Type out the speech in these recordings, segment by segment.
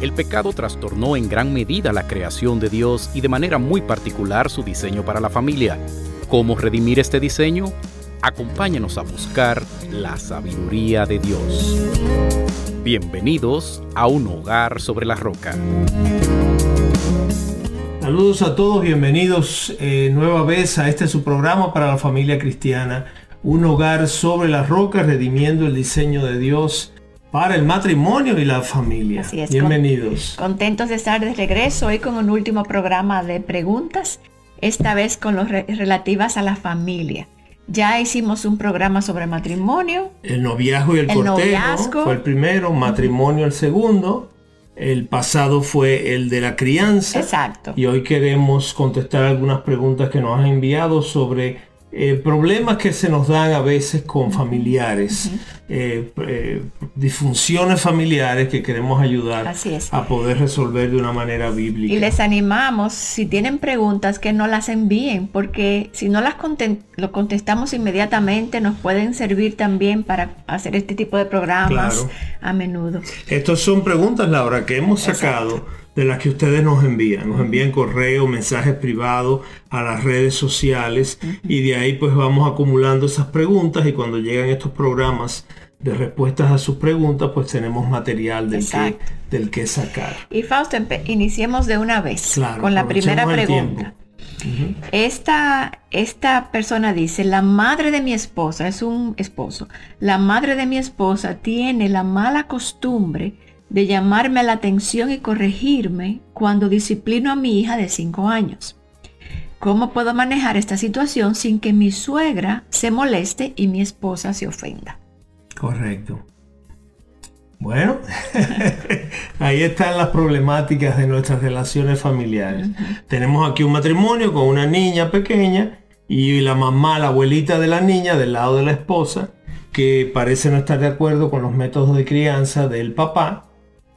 El pecado trastornó en gran medida la creación de Dios y de manera muy particular su diseño para la familia. ¿Cómo redimir este diseño? Acompáñanos a buscar la sabiduría de Dios. Bienvenidos a un hogar sobre la roca. Saludos a todos, bienvenidos eh, nueva vez a este su programa para la familia cristiana. Un hogar sobre la roca, redimiendo el diseño de Dios para el matrimonio y la familia. Así es. Bienvenidos. Con- contentos de estar de regreso hoy con un último programa de preguntas, esta vez con los re- relativas a la familia. Ya hicimos un programa sobre matrimonio, El noviazgo y el, El cortejo noviazgo. fue el primero, matrimonio el segundo. El pasado fue el de la crianza. exacto. Y hoy queremos contestar algunas preguntas que nos han enviado sobre eh, problemas que se nos dan a veces con familiares, eh, eh, disfunciones familiares que queremos ayudar Así es. a poder resolver de una manera bíblica. Y les animamos, si tienen preguntas, que no las envíen, porque si no las lo contestamos inmediatamente, nos pueden servir también para hacer este tipo de programas Claro. a menudo. Estas son preguntas, Laura, que hemos sacado de las que ustedes nos envían. Nos envían correo, mensajes privados a las redes sociales y de ahí pues vamos acumulando esas preguntas y cuando llegan estos programas de respuestas a sus preguntas pues tenemos material del, que, del que sacar. Y Fausto, iniciemos de una vez Claro, con la primera pregunta. Esta, esta persona dice, la madre de mi esposa, es un esposo, la madre de mi esposa tiene la mala costumbre de llamarme la atención y corregirme cuando disciplino a mi hija de 5 años. ¿Cómo puedo manejar esta situación sin que mi suegra se moleste y mi esposa se ofenda? Correcto. Bueno, ahí están las problemáticas de nuestras relaciones familiares. Tenemos aquí un matrimonio con una niña pequeña y la mamá, la abuelita de la niña, del lado de la esposa, que parece no estar de acuerdo con los métodos de crianza del papá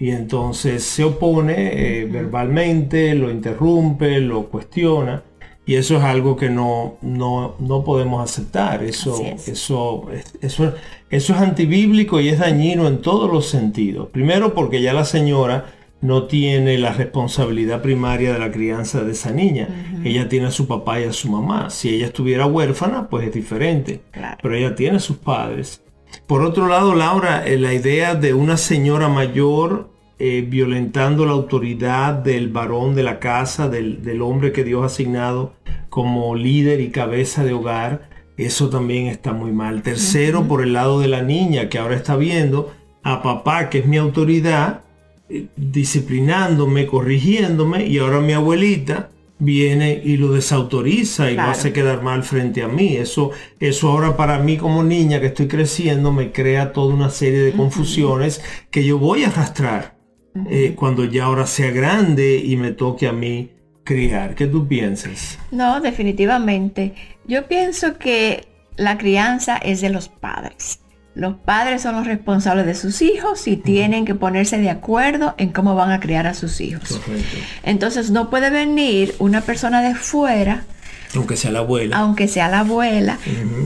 y entonces se opone eh, verbalmente, lo interrumpe, lo cuestiona. Y eso es algo que no, no, no podemos aceptar. Eso, es. eso, es- eso, eso es antibíblico y es dañino en todos los sentidos. Primero porque ya la señora no tiene la responsabilidad primaria de la crianza de esa niña. Ella tiene a su papá y a su mamá. Si ella estuviera huérfana, pues es diferente. Claro. Pero ella tiene a sus padres. Por otro lado, Laura, eh, la idea de una señora mayor eh, violentando la autoridad del varón de la casa, del, del hombre que Dios ha asignado como líder y cabeza de hogar, eso también está muy mal. Tercero, por el lado de la niña que ahora está viendo a papá, que es mi autoridad, eh, disciplinándome, corrigiéndome, y ahora mi abuelita viene y lo desautoriza y lo Claro. hace quedar mal frente a mí. Eso, eso ahora para mí como niña que estoy creciendo me crea toda una serie de confusiones que yo voy a arrastrar eh, cuando ya ahora sea grande y me toque a mí criar. ¿Qué tú piensas? No, definitivamente. Yo pienso que la crianza es de los padres. Los padres son los responsables de sus hijos y tienen que ponerse de acuerdo en cómo van a criar a sus hijos. Correcto. Entonces no puede venir una persona de fuera, Aunque sea la abuela. aunque sea la abuela.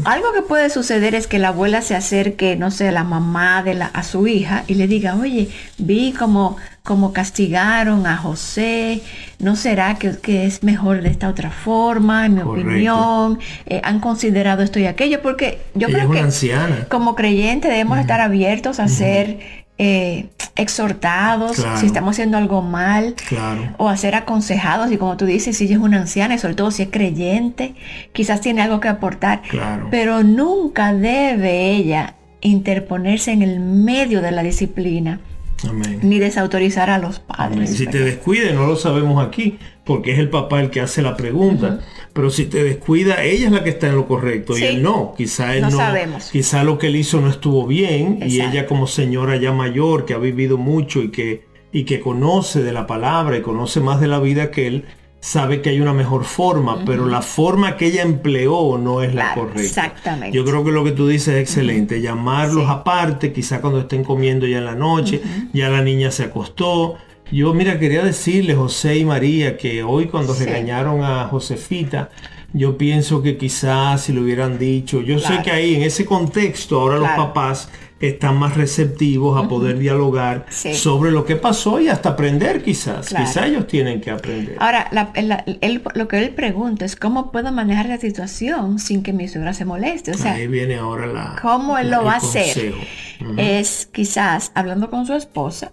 Algo que puede suceder es que la abuela se acerque, no sé, la mamá de la, a su hija y le diga, oye, vi como, como castigaron a José, ¿no será que, que es mejor de esta otra forma? En mi Correcto. opinión, Eh, han considerado esto y aquello, porque yo Ella creo que anciana. como creyente debemos estar abiertos a ser eh, exhortados si estamos haciendo algo mal o a ser aconsejados y como tú dices, si ella es una anciana y sobre todo si es creyente, quizás tiene algo que aportar, pero nunca debe ella interponerse en el medio de la disciplina. Ni desautorizar a los padres. Si te descuide, no lo sabemos aquí, porque es el papá el que hace la pregunta. Pero si te descuida, ella es la que está en lo correcto y él no. Quizá él no, sabemos. Quizá lo que él hizo no estuvo bien y ella como señora ya mayor que ha vivido mucho y que, y que conoce de la palabra y conoce más de la vida que él, sabe que hay una mejor forma, pero la forma que ella empleó no es la correcta. Exactamente. Yo creo que lo que tú dices es excelente. Llamarlos aparte, quizá cuando estén comiendo ya en la noche, ya la niña se acostó. Yo, mira, quería decirle, José y María, que hoy cuando regañaron a Josefita, yo pienso que quizás si lo hubieran dicho, yo sé que ahí en ese contexto ahora los papás están más receptivos a poder dialogar sobre lo que pasó y hasta aprender quizás. Quizás ellos tienen que aprender. Ahora, lo que él pregunta es cómo puedo manejar la situación sin que mi suegra se moleste. O sea, ahí viene ahora la... ¿Cómo él lo va a hacer? Es quizás hablando con su esposa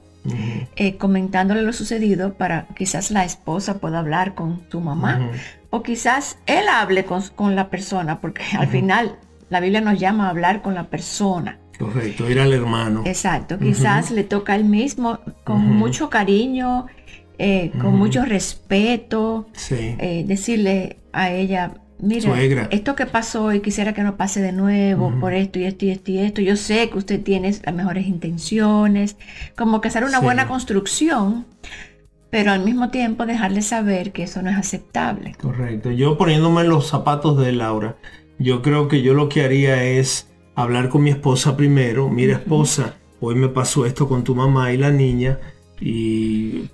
eh, comentándole lo sucedido para quizás la esposa pueda hablar con su mamá o quizás él hable con, la persona porque al final la Biblia nos llama a hablar con la persona. Correcto, ir al hermano. Exacto, quizás le toca él mismo con mucho cariño, eh, con mucho respeto, eh, decirle a ella, mira, esto que pasó y quisiera que no pase de nuevo por esto y esto y esto y esto. Yo sé que usted tiene las mejores intenciones, como que hacer una buena construcción, pero al mismo tiempo dejarle saber que eso no es aceptable. Correcto. Yo poniéndome en los zapatos de Laura, yo creo que yo lo que haría es hablar con mi esposa primero. Mira, esposa, hoy me pasó esto con tu mamá y la niña y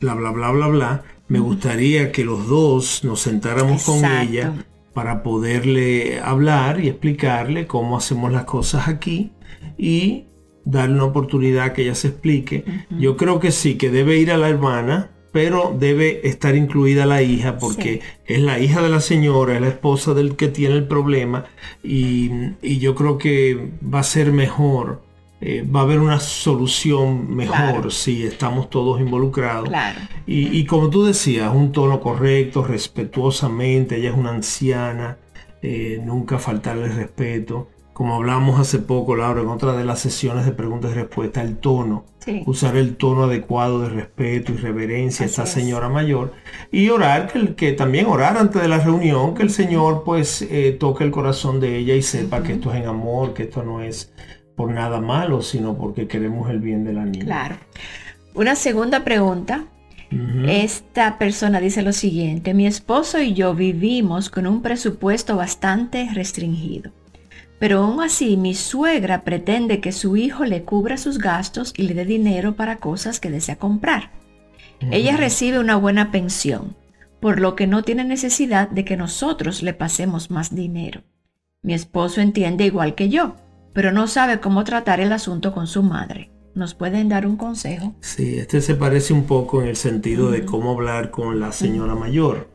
bla, bla, bla, bla, bla. Me gustaría que los dos nos sentáramos con ella para poderle hablar y explicarle cómo hacemos las cosas aquí y darle una oportunidad que ella se explique. Yo creo que sí, que debe ir a la hermana, pero debe estar incluida la hija porque es la hija de la señora, es la esposa del que tiene el problema y, y yo creo que va a ser mejor eh, va a haber una solución mejor si estamos todos involucrados. Y, como tú decías, un tono correcto, respetuosamente, ella es una anciana, eh, nunca faltarle respeto. Como hablamos hace poco, Laura, en otra de las sesiones de preguntas y respuestas, el tono. Usar el tono adecuado de respeto y reverencia a esta señora mayor. Y orar, que, que, también orar antes de la reunión, que el Señor pues eh, toque el corazón de ella y sepa que esto es en amor, que esto no es por nada malo, sino porque queremos el bien de la niña. Claro. Una segunda pregunta. Esta persona dice lo siguiente, mi esposo y yo vivimos con un presupuesto bastante restringido, pero aún así mi suegra pretende que su hijo le cubra sus gastos y le dé dinero para cosas que desea comprar. Ella recibe una buena pensión, por lo que no tiene necesidad de que nosotros le pasemos más dinero. Mi esposo entiende igual que yo, pero no sabe cómo tratar el asunto con su madre. ¿Nos pueden dar un consejo? Sí, este se parece un poco en el sentido de cómo hablar con la señora mayor.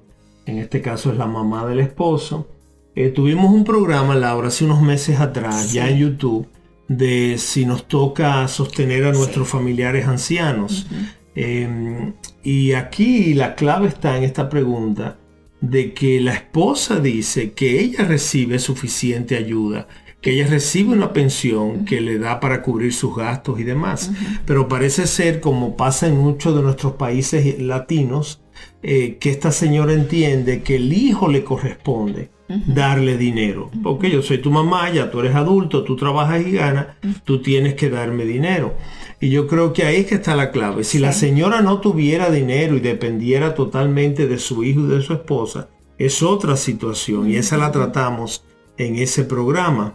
En este caso es la mamá del esposo. Eh, tuvimos un programa, Laura, hace unos meses atrás, ya en YouTube, de si nos toca sostener a nuestros familiares ancianos. Em, y aquí la clave está en esta pregunta de que la esposa dice que ella recibe suficiente ayuda que ella recibe una pensión que le da para cubrir sus gastos y demás. Pero parece ser, como pasa en muchos de nuestros países latinos, eh, que esta señora entiende que el hijo le corresponde darle dinero. Porque yo soy tu mamá, ya tú eres adulto, tú trabajas y ganas, tú tienes que darme dinero. Y yo creo que ahí es que está la clave. Si la señora no tuviera dinero y dependiera totalmente de su hijo y de su esposa, es otra situación y esa la tratamos en ese programa.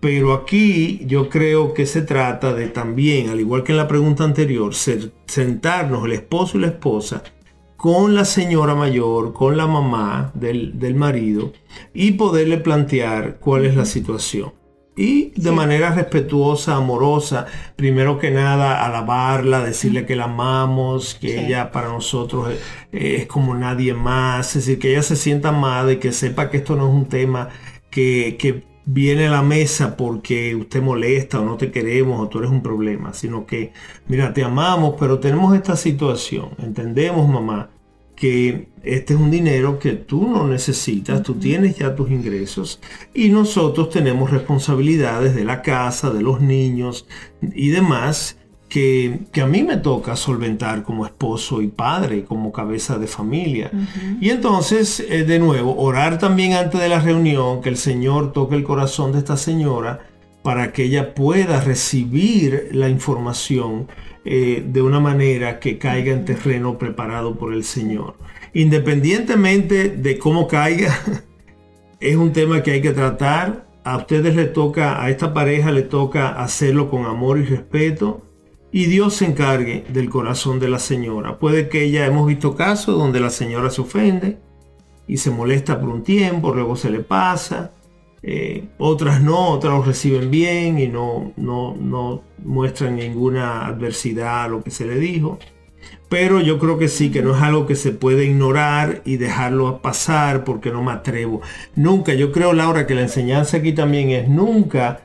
Pero aquí yo creo que se trata de también, al igual que en la pregunta anterior, sentarnos el esposo y la esposa con la señora mayor, con la mamá del, del marido y poderle plantear cuál es la situación. Y de manera respetuosa, amorosa, primero que nada, alabarla, decirle que la amamos, que ella para nosotros es, es, como nadie más, es decir, que ella se sienta amada y que sepa que esto no es un tema que, viene a la mesa porque usted molesta o no te queremos o tú eres un problema, sino que, mira, te amamos, pero tenemos esta situación. Entendemos, mamá, que este es un dinero que tú no necesitas, tú tienes ya tus ingresos. Y nosotros tenemos responsabilidades de la casa, de los niños y demás que, a mí me toca solventar como esposo y padre, como cabeza de familia. Y entonces, eh, de nuevo, orar también antes de la reunión, que el Señor toque el corazón de esta señora para que ella pueda recibir la información eh, de una manera que caiga en terreno preparado por el Señor. Independientemente de cómo caiga, es un tema que hay que tratar. A ustedes le toca, a esta pareja le toca hacerlo con amor y respeto y Dios se encargue del corazón de la señora. Puede que ella hemos visto casos donde la señora se ofende y se molesta por un tiempo, luego se le pasa. Eh, otras no, otras lo reciben bien y no, no, no muestran ninguna adversidad a lo que se le dijo. Pero yo creo que sí, que no es algo que se puede ignorar y dejarlo pasar porque no me atrevo. Nunca, yo creo, Laura, que la enseñanza aquí también es nunca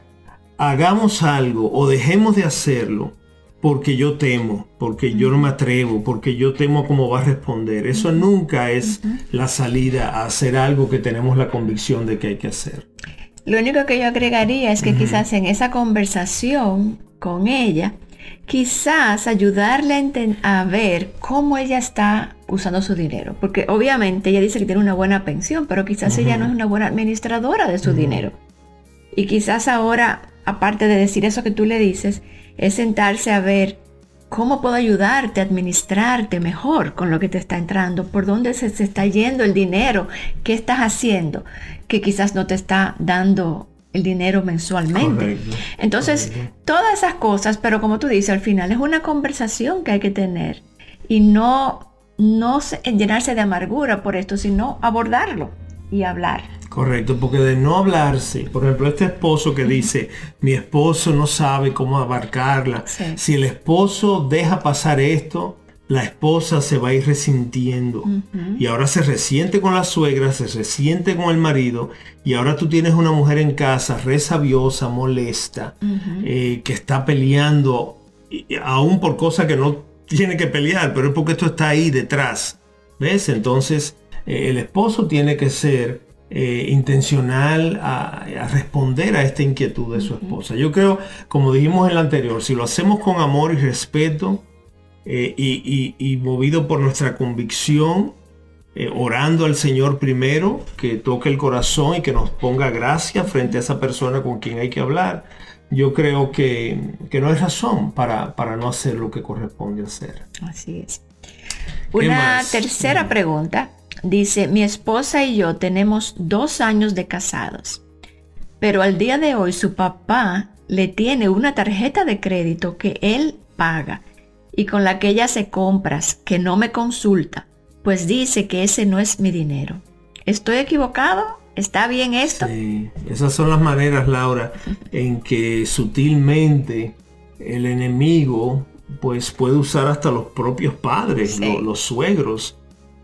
hagamos algo o dejemos de hacerlo porque yo temo, porque yo no me atrevo, porque yo temo cómo va a responder. Eso nunca es la salida a hacer algo que tenemos la convicción de que hay que hacer. Lo único que yo agregaría es que quizás en esa conversación con ella, quizás ayudarle a, ver cómo ella está usando su dinero. Porque obviamente ella dice que tiene una buena pensión, pero quizás ella no es una buena administradora de su dinero. Y quizás ahora, aparte de decir eso que tú le dices, es sentarse a ver cómo puedo ayudarte a administrarte mejor con lo que te está entrando, por dónde se, está yendo el dinero, qué estás haciendo, que quizás no te está dando el dinero mensualmente. Entonces, todas esas cosas, pero como tú dices, al final es una conversación que hay que tener y no, no llenarse de amargura por esto, sino abordarlo y hablar. Correcto, porque de no hablarse, por ejemplo, este esposo que dice, mi esposo no sabe cómo abarcarla, si el esposo deja pasar esto, la esposa se va a ir resintiendo. Y ahora se resiente con la suegra, se resiente con el marido y ahora tú tienes una mujer en casa resabiosa, molesta, eh, que está peleando aún por cosas que no tiene que pelear, pero es porque esto está ahí detrás. ¿Ves? Entonces eh, el esposo tiene que ser eh, intencional a, responder a esta inquietud de su esposa. Yo creo, como dijimos en el anterior, si lo hacemos con amor y respeto eh, y, movido por nuestra convicción, eh, orando al Señor primero, que toque el corazón y que nos ponga gracia frente a esa persona con quien hay que hablar, yo creo que, no hay razón para, para, no hacer lo que corresponde hacer. Así es. Una tercera pregunta Dice, mi esposa y yo tenemos dos años de casados, pero al día de hoy su papá le tiene una tarjeta de crédito que él paga y con la que ella hace compras que no me consulta, pues dice que ese no es mi dinero. ¿Estoy equivocado? ¿Está bien esto? Sí, esas son las maneras, Laura, en que sutilmente el enemigo pues puede usar hasta los propios padres, los suegros,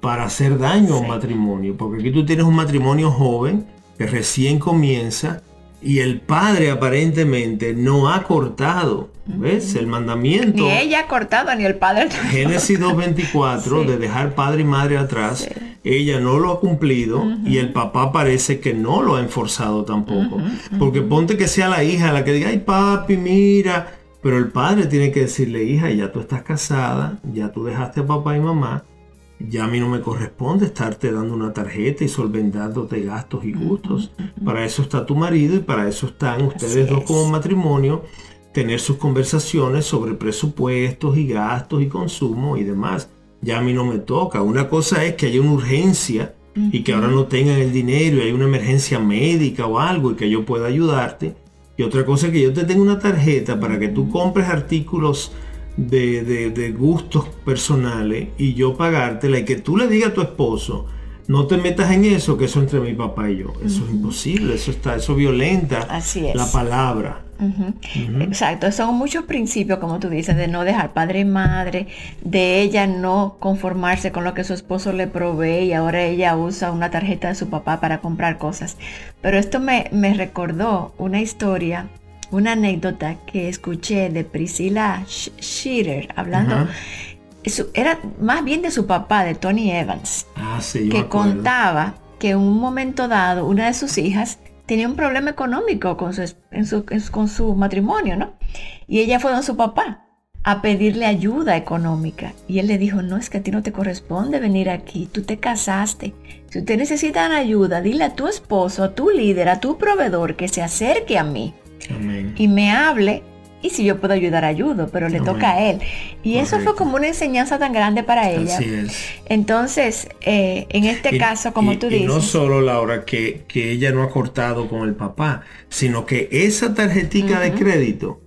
para hacer daño a un matrimonio. Porque aquí tú tienes un matrimonio joven que recién comienza y el padre aparentemente no ha cortado, ¿ves? El mandamiento. Ni ella ha cortado, ni el padre. Génesis 2.24, de dejar padre y madre atrás, ella no lo ha cumplido y el papá parece que no lo ha enforzado tampoco. Porque ponte que sea la hija la que diga, ay papi, mira. Pero el padre tiene que decirle, hija, ya tú estás casada, ya tú dejaste a papá y mamá ya a mí no me corresponde estarte dando una tarjeta y solventándote gastos y gustos. Para eso está tu marido y para eso están ustedes dos como matrimonio, tener sus conversaciones sobre presupuestos y gastos y consumo y demás. Ya a mí no me toca. Una cosa es que haya una urgencia y que ahora no tengan el dinero y hay una emergencia médica o algo y que yo pueda ayudarte. Y otra cosa es que yo te tenga una tarjeta para que tú compres artículos de, gustos personales y yo pagártela y que tú le digas a tu esposo, no te metas en eso, que eso entre mi papá y yo. Eso es imposible, eso está, eso violenta Así es. la palabra. Exacto, son muchos principios, como tú dices, de no dejar padre y madre, de ella no conformarse con lo que su esposo le provee y ahora ella usa una tarjeta de su papá para comprar cosas. Pero esto me, me recordó una historia, una anécdota que escuché de Priscilla Shearer hablando. Era más bien de su papá, de Tony Evans, ah, sí, que contaba que en un momento dado una de sus hijas tenía un problema económico con su, con su matrimonio, ¿no? Y ella fue con su papá a pedirle ayuda económica. Y él le dijo, no, es que a ti no te corresponde venir aquí, tú te casaste. Si usted necesita ayuda, dile a tu esposo, a tu líder, a tu proveedor que se acerque a mí y me hable y si yo puedo ayudar, ayudo, pero le toca a él. Y eso fue como una enseñanza tan grande para ella. Así es. Entonces, eh, en este caso, como tú dices. Y no solo, Laura, que, que, ella no ha cortado con el papá, sino que esa tarjetita de crédito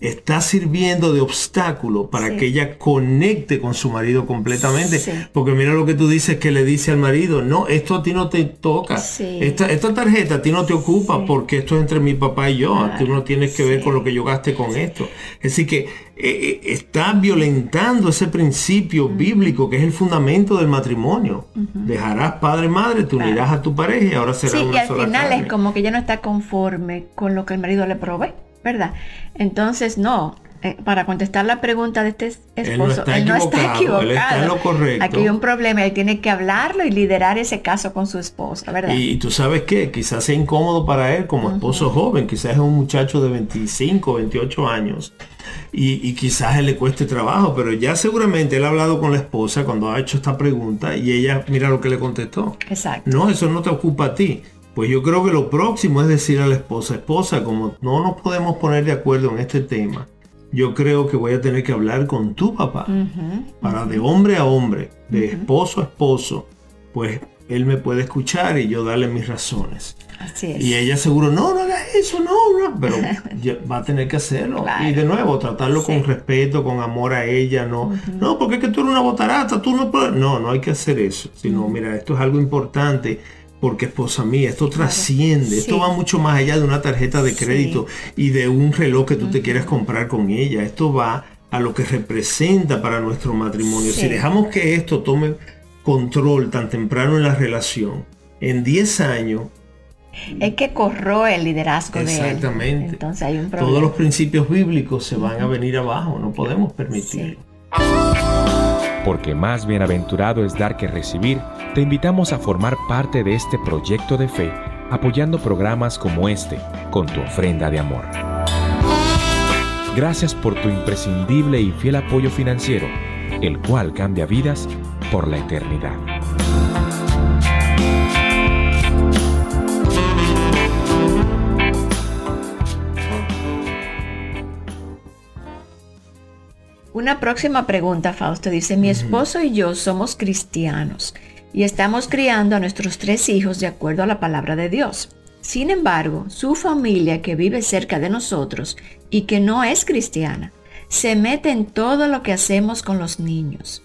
está sirviendo de obstáculo para que ella conecte con su marido completamente. Porque mira lo que tú dices que le dice al marido, no, esto a ti no te toca. Esta, esta, tarjeta a ti no te ocupa porque esto es entre mi papá y yo. Tú no tienes que ver con lo que yo gaste con esto. Es decir, que eh, eh, está violentando ese principio bíblico que es el fundamento del matrimonio. Dejarás padre madre, te unirás a tu pareja y ahora será una y al final es como que ella no está conforme con lo que el marido le provee. ¿Verdad? Entonces, no, eh, para contestar la pregunta de este esposo, él no está, equivocado, Él está en lo correcto. Aquí hay un problema, él tiene que hablarlo y liderar ese caso con su esposa, ¿verdad? Y, tú sabes que quizás sea incómodo para él como esposo joven, quizás es un muchacho de 25, 28 años. Y, y, quizás él le cueste trabajo, pero ya seguramente él ha hablado con la esposa cuando ha hecho esta pregunta y ella mira lo que le contestó. Exacto. No, eso no te ocupa a ti. Pues yo creo que lo próximo es decir a la esposa, esposa, como no nos podemos poner de acuerdo en este tema, yo creo que voy a tener que hablar con tu papá, para de hombre a hombre, de esposo a esposo, pues él me puede escuchar y yo darle mis razones. Así es. Y ella seguro, no, no hagas eso, no, no, pero va a tener que hacerlo. Y de nuevo, tratarlo con respeto, con amor a ella, no, no, porque es que tú eres una botarata, tú no puedes, no, no hay que hacer eso, sino, mira, esto es algo importante porque esposa mía, esto trasciende, esto va mucho más allá de una tarjeta de crédito y de un reloj que tú te quieras comprar con ella, esto va a lo que representa para nuestro matrimonio. Si dejamos que esto tome control tan temprano en la relación, en 10 años... Es que corró el liderazgo de él. Exactamente. Entonces hay un problema. Todos los principios bíblicos se van a venir abajo, no podemos permitirlo. Porque más bienaventurado es dar que recibir, te invitamos a formar parte de este proyecto de fe apoyando programas como este con tu ofrenda de amor. Gracias por tu imprescindible y fiel apoyo financiero, el cual cambia vidas por la eternidad. Una próxima pregunta, Fausto. Dice, mi esposo y yo somos cristianos y estamos criando a nuestros tres hijos de acuerdo a la palabra de Dios. Sin embargo, su familia que vive cerca de nosotros y que no es cristiana, se mete en todo lo que hacemos con los niños.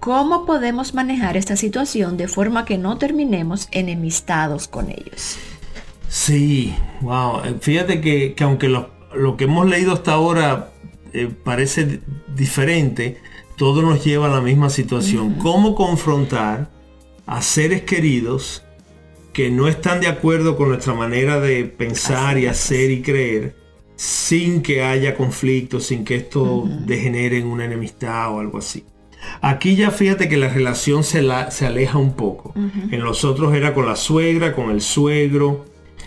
¿Cómo podemos manejar esta situación de forma que no terminemos enemistados con ellos? Sí, wow. Fíjate que, aunque lo, lo que hemos leído hasta ahora eh, parece diferente, todo nos lleva a la misma situación. ¿Cómo confrontar a seres queridos que no están de acuerdo con nuestra manera de pensar y hacer y creer sin que haya conflicto, sin que esto degenere en una enemistad o algo así? Aquí ya fíjate que la relación se, se aleja un poco. En los otros era con la suegra, con el suegro,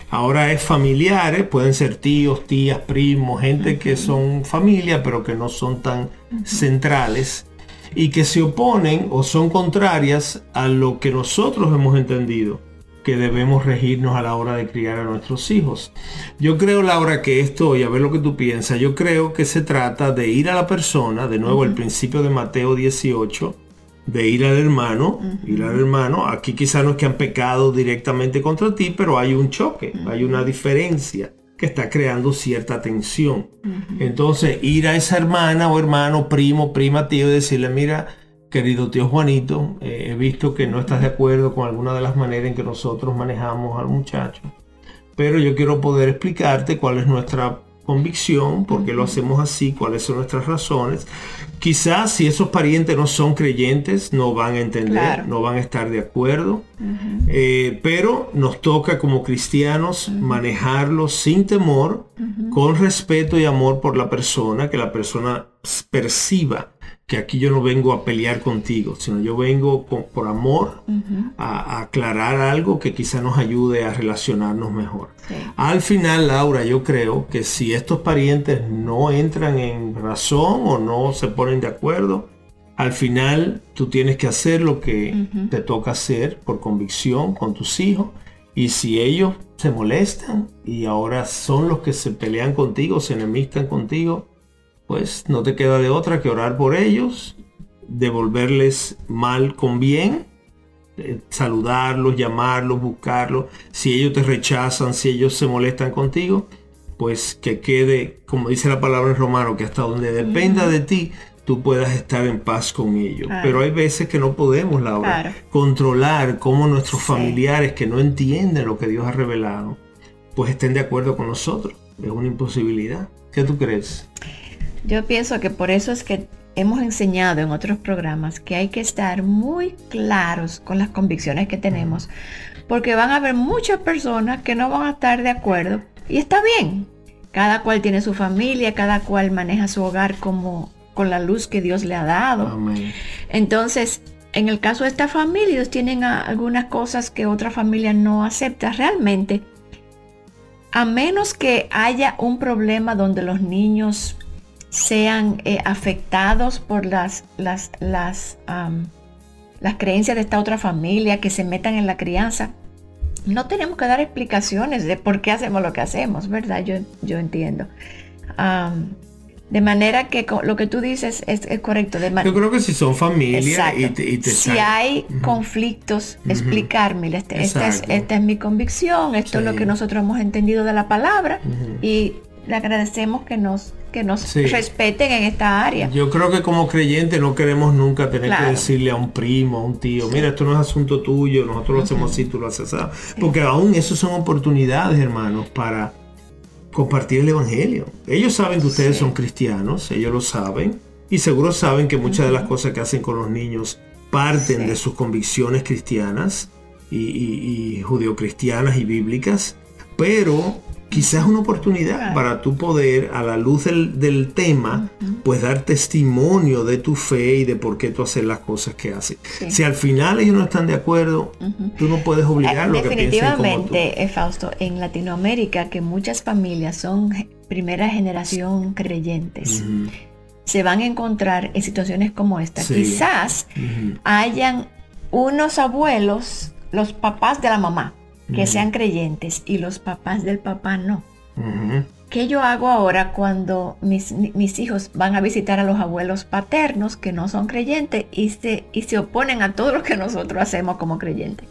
Ahora es familiares, pueden ser tíos, tías, primos, gente que son familia pero que no son tan centrales y que se oponen o son contrarias a lo que nosotros hemos entendido que debemos regirnos a la hora de criar a nuestros hijos. Yo creo, Laura, que esto, y a ver lo que tú piensas, yo creo que se trata de ir a la persona, de nuevo el principio de Mateo 18, de ir al hermano, ir al hermano, aquí quizá no es que han pecado directamente contra ti, pero hay un choque, hay una diferencia que está creando cierta tensión. Entonces, ir a esa hermana o hermano, primo, prima, tío y decirle, mira, querido tío Juanito, eh, he visto que no estás de acuerdo con alguna de las maneras en que nosotros manejamos al muchacho, pero yo quiero poder explicarte cuál es nuestra convicción, por qué lo hacemos así, cuáles son nuestras razones. Quizás si esos parientes no son creyentes, no van a entender, no van a estar de acuerdo, eh, pero nos toca como cristianos manejarlo sin temor, con respeto y amor por la persona, que la persona perciba que aquí yo no vengo a pelear contigo, sino yo vengo por amor a, aclarar algo que quizá nos ayude a relacionarnos mejor. Al final, Laura, yo creo que si estos parientes no entran en razón o no se ponen de acuerdo, al final tú tienes que hacer lo que te toca hacer por convicción con tus hijos. Y si ellos se molestan y ahora son los que se pelean contigo, se enemistan contigo, pues no te queda de otra que orar por ellos, devolverles mal con bien, eh, saludarlos, llamarlos, buscarlos. Si ellos te rechazan, si ellos se molestan contigo, pues que quede, como dice la palabra en romano, que hasta donde dependa de ti, tú puedas estar en paz con ellos. Pero hay veces que no podemos, Laura, controlar cómo nuestros familiares que no entienden lo que Dios ha revelado, pues estén de acuerdo con nosotros. Es una imposibilidad. ¿Qué tú crees? Yo pienso que por eso es que hemos enseñado en otros programas que hay que estar muy claros con las convicciones que tenemos, porque van a haber muchas personas que no van a estar de acuerdo y está bien. Cada cual tiene su familia, cada cual maneja su hogar como con la luz que Dios le ha dado. Entonces, en el caso de esta familia, ellos tienen algunas cosas que otra familia no acepta realmente. A menos que haya un problema donde los niños sean eh, afectados por las, las, las, las creencias de esta otra familia, que se metan en la crianza. No tenemos que dar explicaciones de por qué hacemos lo que hacemos, ¿verdad? Yo, yo entiendo. de manera que lo que tú dices es, correcto. yo creo que si son familia y te, Si hay conflictos, explicarme, este, esta, es, esta, es, mi convicción, esto es lo que nosotros hemos entendido de la palabra y le agradecemos que nos que nos respeten en esta área. Yo creo que como creyente no queremos nunca tener que decirle a un primo, a un tío, mira, esto no es asunto tuyo, nosotros lo hacemos así, tú lo haces así. Porque aún eso son oportunidades, hermanos, para compartir el Evangelio. Ellos saben que ustedes son cristianos, ellos lo saben, y seguro saben que muchas de las cosas que hacen con los niños parten de sus convicciones cristianas y, y, y judeocristianas y bíblicas, pero quizás una oportunidad para tú poder, a la luz del, tema, pues dar testimonio de tu fe y de por qué tú haces las cosas que haces. Si al final ellos no están de acuerdo, tú no puedes obligarlos a que Definitivamente, eh, Fausto, en Latinoamérica, que muchas familias son primera generación creyentes, se van a encontrar en situaciones como esta. Quizás hayan unos abuelos, los papás de la mamá, que sean creyentes y los papás del papá no. ¿Qué yo hago ahora cuando mis, hijos van a visitar a los abuelos paternos que no son creyentes y se, y se oponen a todo lo que nosotros hacemos como creyentes?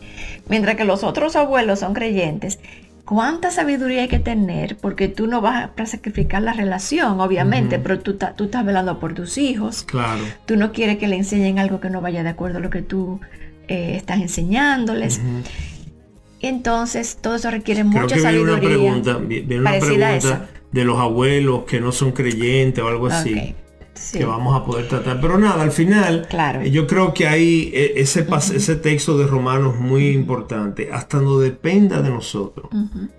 Mientras que los otros abuelos son creyentes, ¿cuánta sabiduría hay que tener? Porque tú no vas a sacrificar la relación, obviamente, pero tú, tú, estás velando por tus hijos. Claro. Tú no quieres que le enseñen algo que no vaya de acuerdo a lo que tú eh, estás enseñándoles. Entonces, todo eso requiere mucha sabiduría. Una pregunta, viene una pregunta de los abuelos que no son creyentes o algo así. que vamos a poder tratar. Pero nada, al final, claro. yo creo que hay e, ese, ese texto de Romanos muy importante, hasta no dependa de nosotros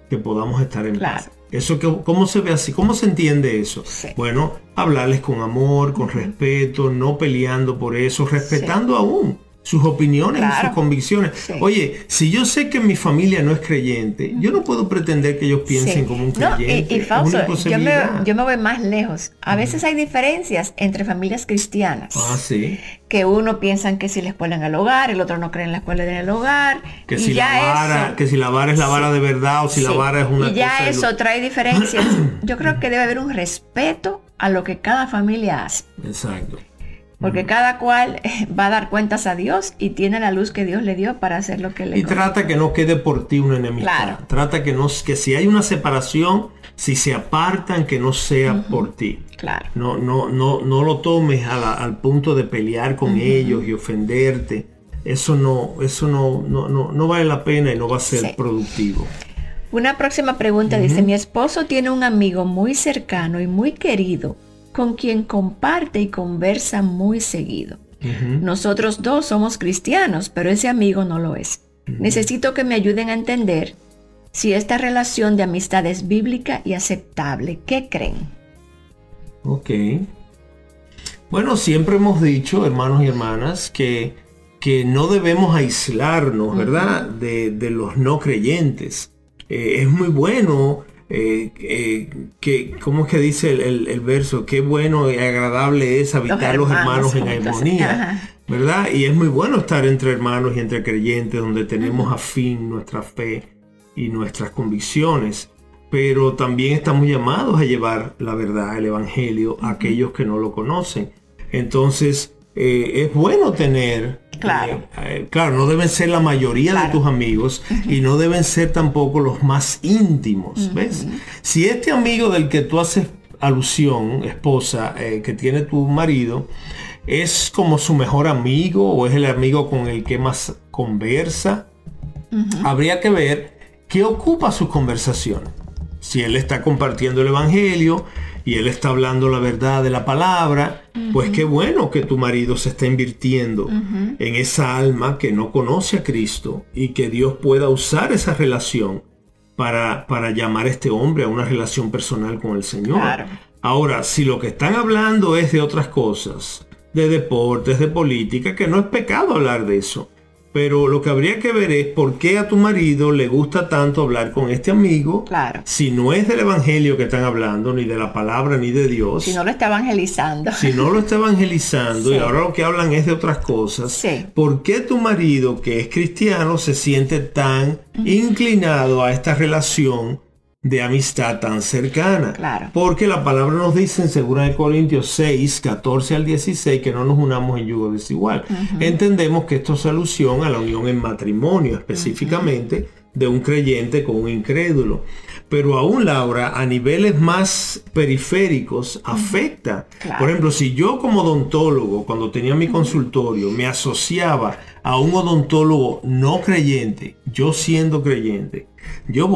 que podamos estar en paz. Eso que, ¿Cómo se ve así? ¿Cómo se entiende eso? Bueno, hablarles con amor, con respeto, no peleando por eso, respetando aún sus opiniones y sus convicciones. Oye, si yo sé que mi familia no es creyente, yo no puedo pretender que ellos piensen como un creyente. y, falso, yo, me, yo, me, voy más lejos. A veces hay diferencias entre familias cristianas. Ah, sí. Que uno piensa que si la escuela en el hogar, el otro no cree en la escuela en el hogar. Que, si, la vara, que si la vara es la vara de verdad o si la vara es una Y ya eso trae diferencias. yo creo que debe haber un respeto a lo que cada familia hace. Exacto. Porque cada cual va a dar cuentas a Dios y tiene la luz que Dios le dio para hacer lo que le Y trata que no quede por ti una enemistad. Claro. Trata que no que si hay una separación, si se apartan, que no sea por ti. Claro. No, no, no, no lo tomes a la- al punto de pelear con ellos y ofenderte. Eso no, eso no, no, no, no vale la pena y no va a ser Sí. productivo. Una próxima pregunta dice, mi esposo tiene un amigo muy cercano y muy querido con quien comparte y conversa muy seguido. Nosotros dos somos cristianos, pero ese amigo no lo es. Necesito que me ayuden a entender si esta relación de amistad es bíblica y aceptable. ¿Qué creen? Ok. Bueno, siempre hemos dicho, hermanos y hermanas, que, que no debemos aislarnos, ¿verdad? de, de los no creyentes. Eh, es muy bueno, eh, eh, que, ¿cómo es que dice el, el- el verso? Qué bueno y agradable es habitar los hermanos, en juntos. armonía. Ajá. ¿Verdad? Y es muy bueno estar entre hermanos y entre creyentes donde tenemos afín nuestra fe y nuestras convicciones. Pero también estamos llamados a llevar la verdad, el Evangelio, a aquellos que no lo conocen. Entonces, eh, es bueno tener... Claro. eh, eh, claro, no deben ser la mayoría de tus amigos y no deben ser tampoco los más íntimos. ¿Ves? Si este amigo del que tú haces alusión, esposa, eh, que tiene tu marido, es como su mejor amigo o es el amigo con el que más conversa, habría que ver qué ocupa sus conversaciones. Si él está compartiendo el Evangelio y él está hablando la verdad de la palabra, pues qué bueno que tu marido se está invirtiendo en esa alma que no conoce a Cristo y que Dios pueda usar esa relación para, para llamar a este hombre a una relación personal con el Señor. Claro. Ahora, si lo que están hablando es de otras cosas, de deportes, de política, que no es pecado hablar de eso. Pero lo que habría que ver es por qué a tu marido le gusta tanto hablar con este amigo. Claro. Si no es del evangelio que están hablando, ni de la palabra, ni de Dios. Si no lo está evangelizando. Si no lo está evangelizando y ahora lo que hablan es de otras cosas, Sí. ¿por qué tu marido, que es cristiano, se siente tan inclinado a esta relación de amistad tan cercana? Claro. Porque la palabra nos dice en 2 Corintios 6, 14 al 16 que no nos unamos en yugo desigual. Entendemos que esto es alusión a la unión en matrimonio, específicamente de un creyente con un incrédulo. Pero aún, Laura, a niveles más periféricos afecta. Claro. Por ejemplo, si yo como odontólogo, cuando tenía mi consultorio, me asociaba a un odontólogo no creyente, yo siendo creyente, yo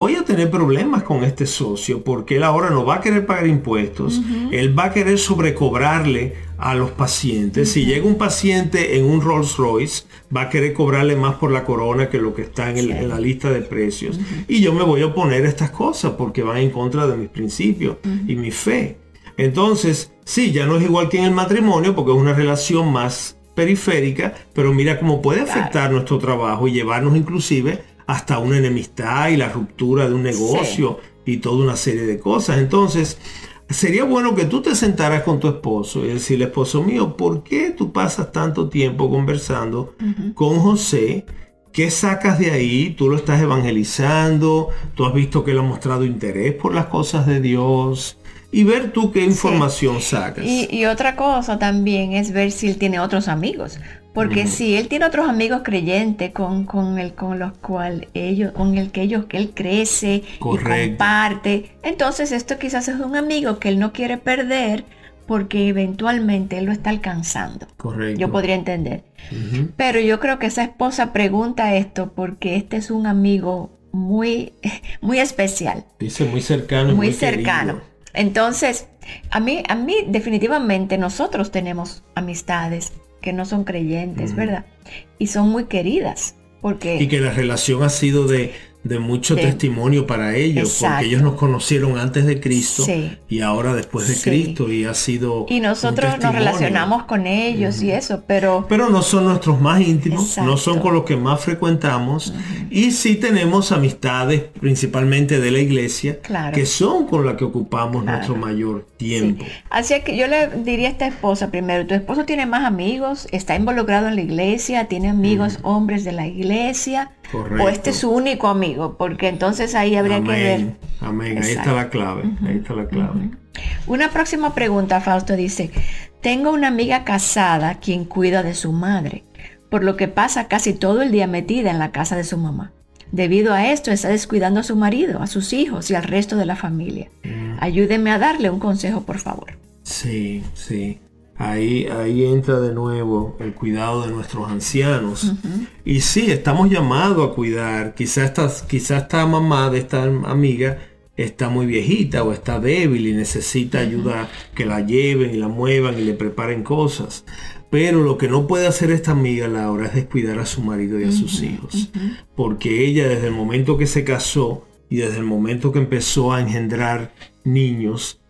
Voy a tener problemas con este socio porque él ahora no va a querer pagar impuestos, él va a querer sobrecobrarle a los pacientes. Si llega un paciente en un Rolls Royce, va a querer cobrarle más por la corona que lo que está en, el- en la lista de precios. Y yo me voy a oponer a estas cosas porque van en contra de mis principios y mi fe. Entonces, sí, ya no es igual que en el matrimonio porque es una relación más periférica, pero mira cómo puede afectar nuestro trabajo y llevarnos inclusive hasta una enemistad y la ruptura de un negocio y toda una serie de cosas. Entonces, sería bueno que tú te sentaras con tu esposo y decirle, esposo mío, ¿por qué tú pasas tanto tiempo conversando con José? ¿Qué sacas de ahí? Tú lo estás evangelizando, tú has visto que él ha mostrado interés por las cosas de Dios y ver tú qué información sacas. Y, y otra cosa también es ver si él tiene otros amigos. Porque si él tiene otros amigos creyentes con, con el con los cual ellos, con el que ellos, que él crece Correcto. y comparte, entonces esto quizás es un amigo que él no quiere perder porque eventualmente él lo está alcanzando. Correcto. Yo podría entender. Pero yo creo que esa esposa pregunta esto porque este es un amigo muy, muy especial Dice muy cercano. muy, querido. cercano. Entonces, a mí, a mí definitivamente nosotros tenemos amistades que no son creyentes, ¿verdad? Y son muy queridas, porque Y que la relación ha sido de, de mucho testimonio para ellos, porque ellos nos conocieron antes de Cristo y ahora después de Cristo y ha sido y nosotros nos relacionamos con ellos y eso, pero pero no son nuestros más íntimos, no son con los que más frecuentamos y sí tenemos amistades principalmente de la iglesia que son con las que ocupamos nuestro mayor tiempo. Así que yo le diría a esta esposa primero, tu esposo tiene más amigos, está involucrado en la iglesia, tiene amigos hombres de la iglesia o este es su único amigo, porque entonces ahí habría que ver. Amén, ahí está la clave, ahí está la clave. Una próxima pregunta, Fausto dice, tengo una amiga casada quien cuida de su madre, por lo que pasa casi todo el día metida en la casa de su mamá. Debido a esto está descuidando a su marido, a sus hijos y al resto de la familia. Mm. Ayúdeme a darle un consejo, por favor. Sí, sí. Ahí, ahí entra de nuevo el cuidado de nuestros ancianos. Y sí, estamos llamados a cuidar. Quizás esta, quizá esta mamá de esta amiga está muy viejita o está débil y necesita ayuda que la lleven y la muevan y le preparen cosas. Pero lo que no puede hacer esta amiga Laura es descuidar a su marido y a sus hijos. Porque ella desde el momento que se casó y desde el momento que empezó a engendrar niños,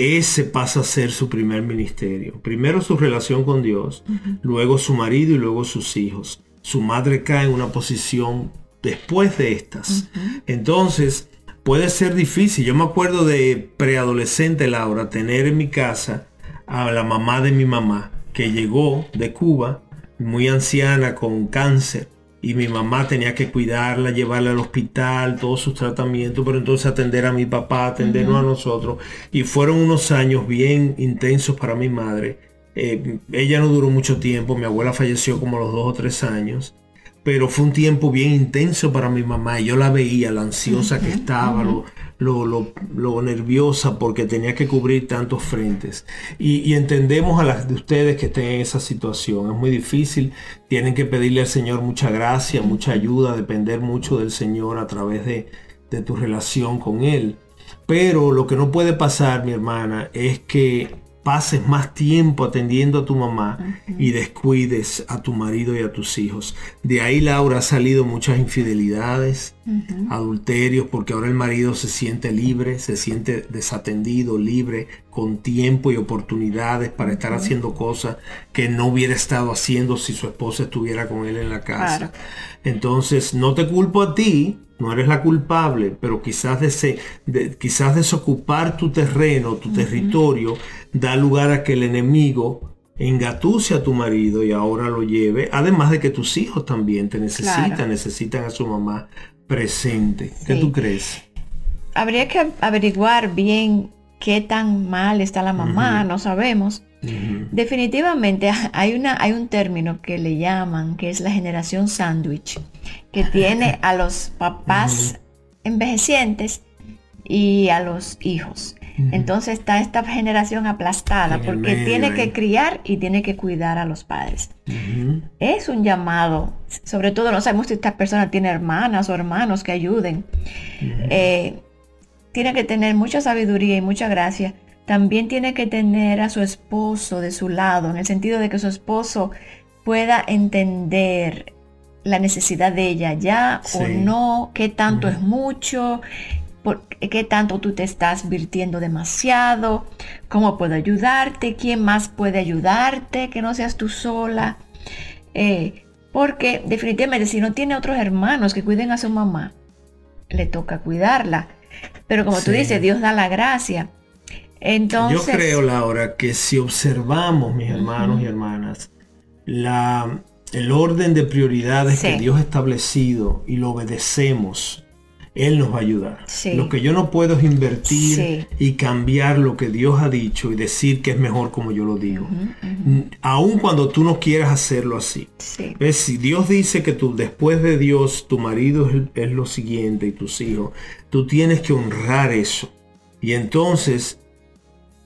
ese pasa a ser su primer ministerio. Primero su relación con Dios, luego su marido y luego sus hijos. Su madre cae en una posición después de estas. Entonces, puede ser difícil. Yo me acuerdo de preadolescente Laura tener en mi casa a la mamá de mi mamá, que llegó de Cuba, muy anciana, con cáncer y mi mamá tenía que cuidarla, llevarla al hospital, todos sus tratamientos, pero entonces atender a mi papá, atendernos a nosotros. Y fueron unos años bien intensos para mi madre. Eh, ella no duró mucho tiempo, mi abuela falleció como a los dos o tres años pero fue un tiempo bien intenso para mi mamá. Yo la veía, la ansiosa que estaba, lo, lo, nerviosa porque tenía que cubrir tantos frentes. Y, entendemos a las de ustedes que estén en esa situación. Es muy difícil. Tienen que pedirle al Señor mucha gracia, mucha ayuda, depender mucho del Señor a través de, de tu relación con Él. Pero lo que no puede pasar, mi hermana, es que pases más tiempo atendiendo a tu mamá y descuides a tu marido y a tus hijos. De ahí, Laura, ha salido muchas infidelidades, adulterios, porque ahora el marido se siente libre, se siente desatendido, libre, con tiempo y oportunidades para estar haciendo cosas que no hubiera estado haciendo si su esposa estuviera con él en la casa. Entonces, no te culpo a ti, no eres la culpable, pero quizás, de, quizás desocupar tu terreno, tu territorio, da lugar a que el enemigo engatuse a tu marido y ahora lo lleve, además de que tus hijos también te necesitan, necesitan a su mamá presente. ¿Qué tú crees? Habría que averiguar bien qué tan mal está la mamá, no sabemos. Definitivamente hay, una, hay un término que le llaman, que es la generación sándwich, que tiene a los papás envejecientes y a los hijos. Entonces está esta generación aplastada porque tiene que criar y tiene que cuidar a los padres. Es un llamado, sobre todo no sabemos si esta persona tiene hermanas o hermanos que ayuden. Eh, tiene que tener mucha sabiduría y mucha gracia. También tiene que tener a su esposo de su lado, en el sentido de que su esposo pueda entender la necesidad de ella ya o no, qué tanto es mucho, qué tanto tú te estás virtiendo demasiado, cómo puedo ayudarte, quién más puede ayudarte, que no seas tú sola. Eh, porque definitivamente si no tiene otros hermanos que cuiden a su mamá, le toca cuidarla. Pero como tú dices, Dios da la gracia. Entonces, Yo creo, Laura, que si observamos, mis hermanos y hermanas, la, el orden de prioridades que Dios ha establecido y lo obedecemos, él nos va a ayudar. Lo que yo no puedo es invertir y cambiar lo que Dios ha dicho y decir que es mejor como yo lo digo. Aun cuando tú no quieras hacerlo así. Si Dios dice que tú, después de Dios, tu marido es, lo siguiente y tus hijos, tú tienes que honrar eso. Y entonces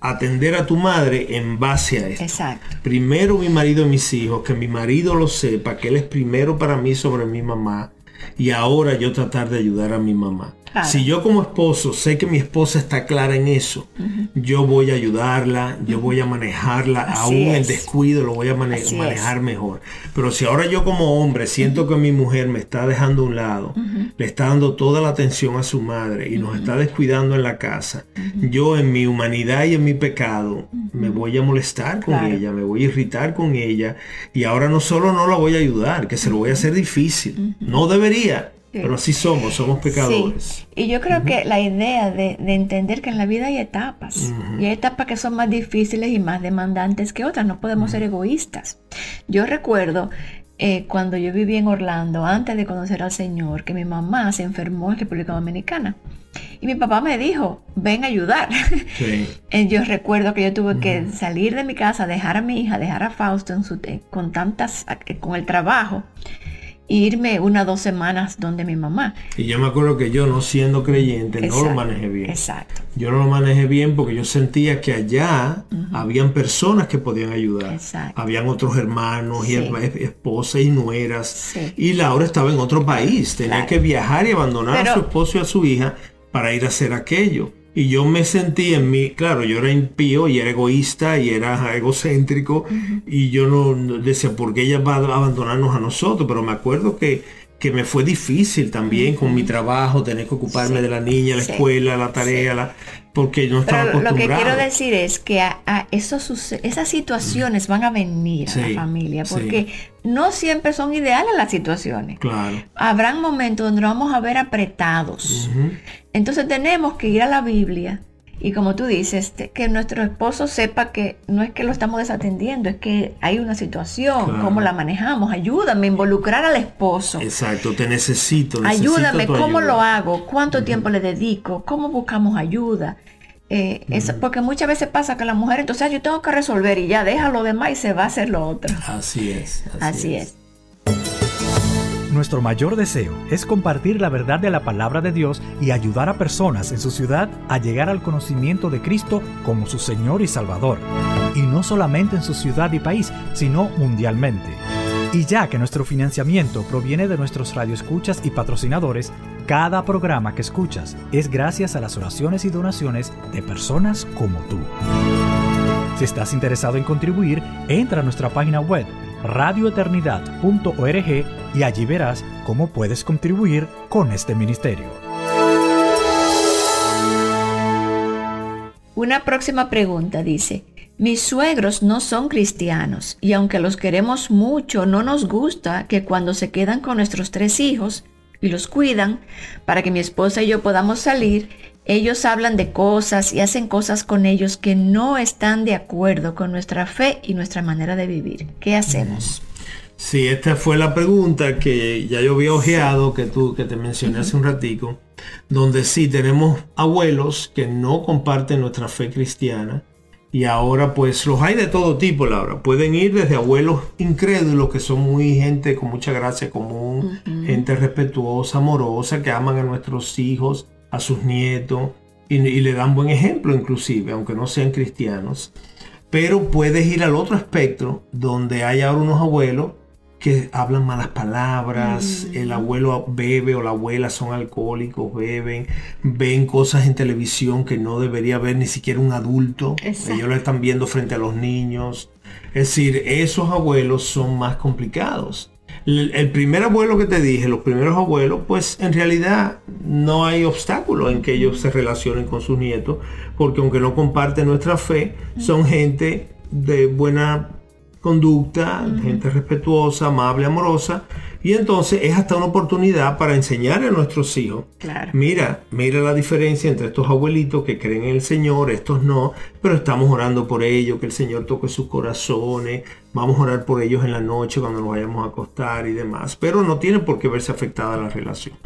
atender a tu madre en base a eso. Primero mi marido y mis hijos, que mi marido lo sepa, que él es primero para mí sobre mi mamá y ahora yo tratar de ayudar a mi mamá. Si yo como esposo sé que mi esposa está clara en eso, yo voy a ayudarla, yo voy a manejarla, aún el descuido lo voy a manejar mejor. Pero si ahora yo como hombre siento que mi mujer me está dejando a un lado, le está dando toda la atención a su madre y nos está descuidando en la casa, yo en mi humanidad y en mi pecado me voy a molestar con ella, me voy a irritar con ella y ahora no solo no la voy a ayudar, que se lo voy a hacer difícil. No debería, pero así somos, somos pecadores. Y yo creo que la idea de, entender que en la vida hay etapas, y hay etapas que son más difíciles y más demandantes que otras, no podemos ser egoístas. Yo recuerdo eh, cuando yo viví en Orlando, antes de conocer al Señor, que mi mamá se enfermó en República Dominicana. Y mi papá me dijo, ven a ayudar. Eh, yo recuerdo que yo tuve que salir de mi casa, dejar a mi hija, dejar a Fausto en su, con tantas, con el trabajo irme una dos semanas donde mi mamá. Y yo me acuerdo que yo no siendo creyente no lo manejé bien. Exacto. Yo no lo manejé bien porque yo sentía que allá habían personas que podían ayudar. Exacto. Habían otros hermanos y esposas y nueras. Y Laura estaba en otro país. Tenía que viajar y abandonar a su esposo y a su hija para ir a hacer aquello. Y yo me sentí en mí, claro, yo era impío y era egoísta y era egocéntrico y yo no, decía, ¿por qué ella va a abandonarnos a nosotros? Pero me acuerdo que, que me fue difícil también con mi trabajo, tener que ocuparme de la niña, la escuela, la tarea, la, porque no estaba Pero Lo que quiero decir es que a, esos, esas situaciones van a venir a la familia, porque no siempre son ideales las situaciones. Claro. Habrán momentos donde nos vamos a ver apretados. Entonces tenemos que ir a la Biblia y como tú dices, que nuestro esposo sepa que no es que lo estamos desatendiendo, es que hay una situación, cómo la manejamos, ayúdame, involucrar al esposo. Exacto, te necesito. ayúdame, ¿cómo lo hago? ¿Cuánto tiempo le dedico? ¿Cómo buscamos ayuda? Eh, porque muchas veces pasa que la mujer entonces yo tengo que resolver y ya deja lo demás y se va a hacer lo otro. Así es. Así, es. Nuestro mayor deseo es compartir la verdad de la palabra de Dios y ayudar a personas en su ciudad a llegar al conocimiento de Cristo como su Señor y Salvador. Y no solamente en su ciudad y país, sino mundialmente. Y ya que nuestro financiamiento proviene de nuestros radioescuchas y patrocinadores, cada programa que escuchas es gracias a las oraciones y donaciones de personas como tú. Si estás interesado en contribuir, entra a nuestra página web radioeternidad.org y allí verás cómo puedes contribuir con este ministerio. Una próxima pregunta dice, mis suegros no son cristianos y aunque los queremos mucho, no nos gusta que cuando se quedan con nuestros tres hijos y los cuidan para que mi esposa y yo podamos salir, ellos hablan de cosas y hacen cosas con ellos que no están de acuerdo con nuestra fe y nuestra manera de vivir. ¿Qué hacemos? Sí, esta fue la pregunta que ya yo había ojeado, que tú que te mencioné hace un ratico, donde sí tenemos abuelos que no comparten nuestra fe cristiana y ahora pues los hay de todo tipo, Laura. Pueden ir desde abuelos incrédulos, que son muy gente con mucha gracia común, gente respetuosa, amorosa, que aman a nuestros hijos, a sus nietos y, le dan buen ejemplo inclusive, aunque no sean cristianos. Pero puedes ir al otro espectro donde hay ahora unos abuelos que hablan malas palabras, mm. el abuelo bebe o la abuela son alcohólicos, beben, ven cosas en televisión que no debería ver ni siquiera un adulto, ellos lo están viendo frente a los niños. Es decir, esos abuelos son más complicados. El, primer abuelo que te dije, los primeros abuelos, pues en realidad no hay obstáculo en que ellos se relacionen con sus nietos, porque aunque no comparten nuestra fe, son gente de buena conducta, gente respetuosa, amable, amorosa, y entonces es hasta una oportunidad para enseñarle a nuestros hijos. Mira, mira la diferencia entre estos abuelitos que creen en el Señor, estos no, pero estamos orando por ellos, que el Señor toque sus corazones, vamos a orar por ellos en la noche cuando nos vayamos a acostar y demás, pero no tiene por qué verse afectada la relación.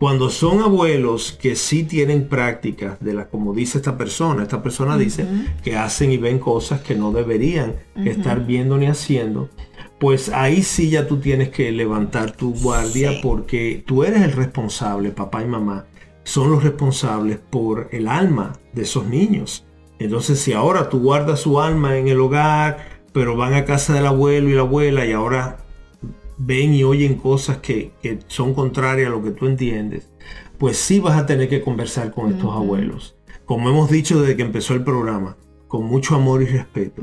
Cuando son abuelos que sí tienen prácticas de la, como dice esta persona, esta persona dice que hacen y ven cosas que no deberían estar viendo ni haciendo, pues ahí sí ya tú tienes que levantar tu guardia porque tú eres el responsable, papá y mamá, son los responsables por el alma de esos niños. Entonces si ahora tú guardas su alma en el hogar, pero van a casa del abuelo y la abuela y ahora ven y oyen cosas que, son contrarias a lo que tú entiendes, pues sí vas a tener que conversar con estos abuelos. Como hemos dicho desde que empezó el programa, con mucho amor y respeto.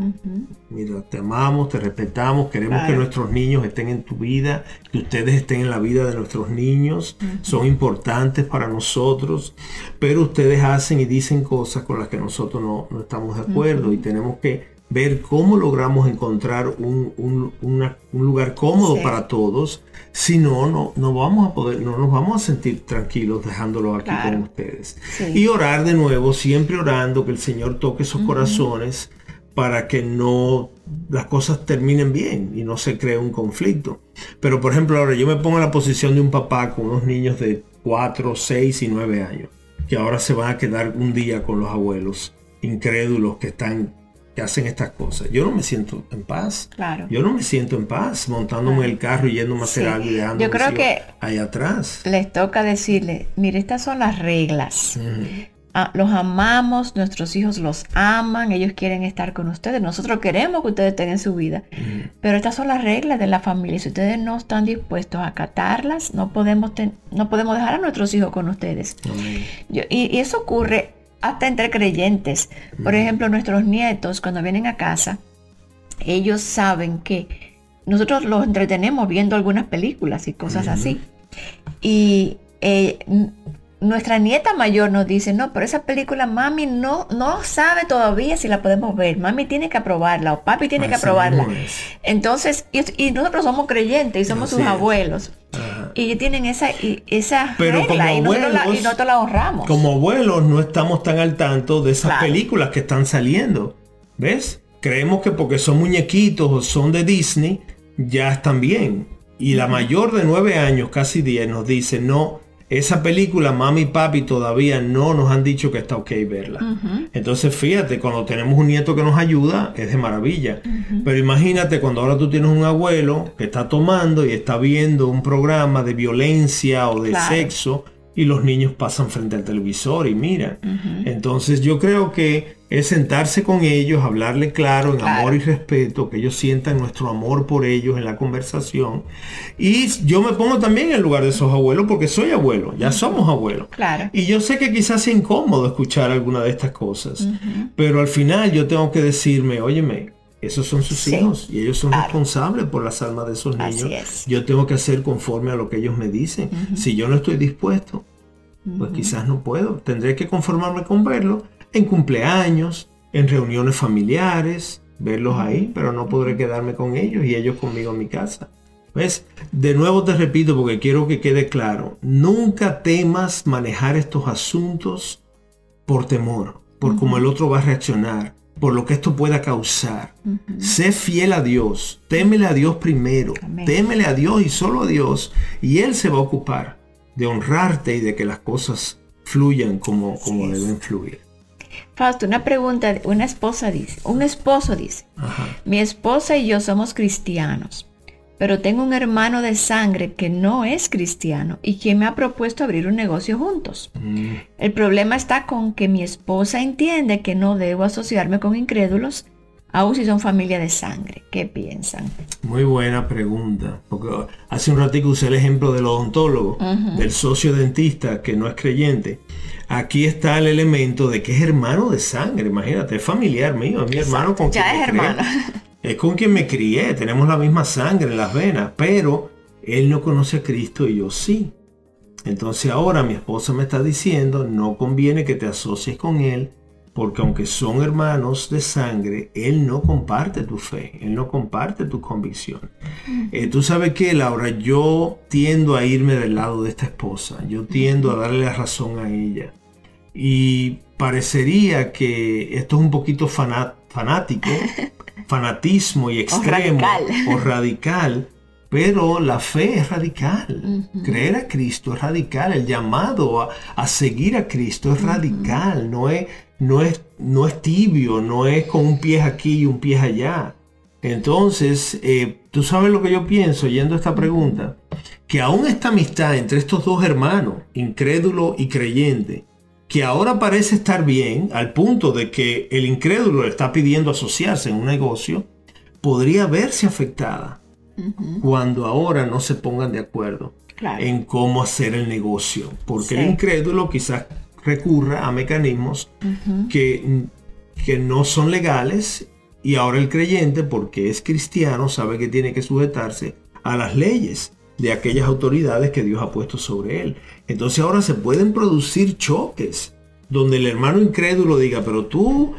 Mira, te amamos, te respetamos, queremos que nuestros niños estén en tu vida, que ustedes estén en la vida de nuestros niños, son importantes para nosotros, pero ustedes hacen y dicen cosas con las que nosotros no, estamos de acuerdo y tenemos que ver cómo logramos encontrar un, lugar cómodo para todos. Si no, no, no vamos a poder, no nos vamos a sentir tranquilos dejándolo aquí con ustedes. Y orar de nuevo, siempre orando que el Señor toque esos corazones para que no las cosas terminen bien y no se cree un conflicto. Pero por ejemplo, ahora yo me pongo en la posición de un papá con unos niños de 4, 6 y 9 años, que ahora se van a quedar un día con los abuelos incrédulos que están que hacen estas cosas. Yo no me siento en paz. Claro. Yo no me siento en paz montándome en el carro y yéndome a hacer algo y Yo creo que ahí atrás. Les toca decirle, mire, estas son las reglas. Ah, los amamos, nuestros hijos los aman, ellos quieren estar con ustedes, nosotros queremos que ustedes en su vida, pero estas son las reglas de la familia. Si ustedes no están dispuestos a acatarlas, no podemos, no podemos dejar a nuestros hijos con ustedes. y, eso ocurre hasta entre creyentes. Por ejemplo, nuestros nietos cuando vienen a casa, ellos saben que nosotros los entretenemos viendo algunas películas y cosas así. Y eh, nuestra nieta mayor nos dice, no, pero esa película mami no, no sabe todavía si la podemos ver. Mami tiene que aprobarla o papi tiene que aprobarla. Entonces, y, nosotros somos creyentes y somos sus abuelos. Y tienen esa, esa regla y, nosotros la, la honramos. Como abuelos no estamos tan al tanto de esas películas que están saliendo. ¿Ves? Creemos que porque son muñequitos o son de Disney, ya están bien. Y la mayor de nueve años, casi diez, nos dice, no, esa película, mami y papi todavía no nos han dicho que está ok verla. Entonces, fíjate, cuando tenemos un nieto que nos ayuda, es de maravilla. Pero imagínate cuando ahora tú tienes un abuelo que está tomando y está viendo un programa de violencia o de sexo y los niños pasan frente al televisor y miran. Entonces yo creo que es sentarse con ellos, hablarle claro, en amor y respeto, que ellos sientan nuestro amor por ellos en la conversación. Y yo me pongo también en el lugar de esos abuelos porque soy abuelo, ya somos abuelos. Claro. Y yo sé que quizás sea incómodo escuchar alguna de estas cosas, pero al final yo tengo que decirme, óyeme, esos son sus hijos y ellos son responsables por las almas de esos niños. Yo tengo que hacer conforme a lo que ellos me dicen. Si yo no estoy dispuesto, pues quizás no puedo. Tendré que conformarme con verlo en cumpleaños, en reuniones familiares, verlos ahí, pero no podré quedarme con ellos y ellos conmigo en mi casa. ¿Ves? De nuevo te repito porque quiero que quede claro, nunca temas manejar estos asuntos por temor, por cómo el otro va a reaccionar por lo que esto pueda causar. Sé fiel a Dios, témele a Dios primero, témele a Dios y solo a Dios, y Él se va a ocupar de honrarte y de que las cosas fluyan como, como deben fluir. Fausto, una pregunta, una esposa dice, un esposo dice, mi esposa y yo somos cristianos, pero tengo un hermano de sangre que no es cristiano y quien me ha propuesto abrir un negocio juntos. Mm. El problema está con que mi esposa entiende que no debo asociarme con incrédulos, aun si son familia de sangre. ¿Qué piensan? Muy buena pregunta, porque hace un ratito usé el ejemplo del odontólogo, del socio dentista que no es creyente. Aquí está el elemento de que es hermano de sangre, imagínate, es familiar mío, es mi hermano con Ya es hermano. Es con quien me crié, tenemos la misma sangre en las venas, pero él no conoce a Cristo y yo sí. Entonces ahora mi esposa me está diciendo, no conviene que te asocies con él, porque aunque son hermanos de sangre, él no comparte tu fe, él no comparte tu convicción. Eh, tú sabes que, Laura, yo tiendo a irme del lado de esta esposa, yo tiendo a darle la razón a ella. Y parecería que esto es un poquito fanático, fanatismo y extremo o radical, pero la fe es radical. Creer a Cristo es radical. El llamado a, seguir a Cristo es radical. No es, no, es, no es tibio, no es con un pie aquí y un pie allá. Entonces, eh, tú sabes lo que yo pienso yendo a esta pregunta, que aún esta amistad entre estos dos hermanos, incrédulo y creyente, que ahora parece estar bien al punto de que el incrédulo le está pidiendo asociarse en un negocio, podría verse afectada cuando ahora no se pongan de acuerdo. en cómo hacer el negocio. Porque el incrédulo quizás recurra a mecanismos que, que no son legales y ahora el creyente, porque es cristiano, sabe que tiene que sujetarse a las leyes de aquellas autoridades que Dios ha puesto sobre él. Entonces ahora se pueden producir choques donde el hermano incrédulo diga, pero tú,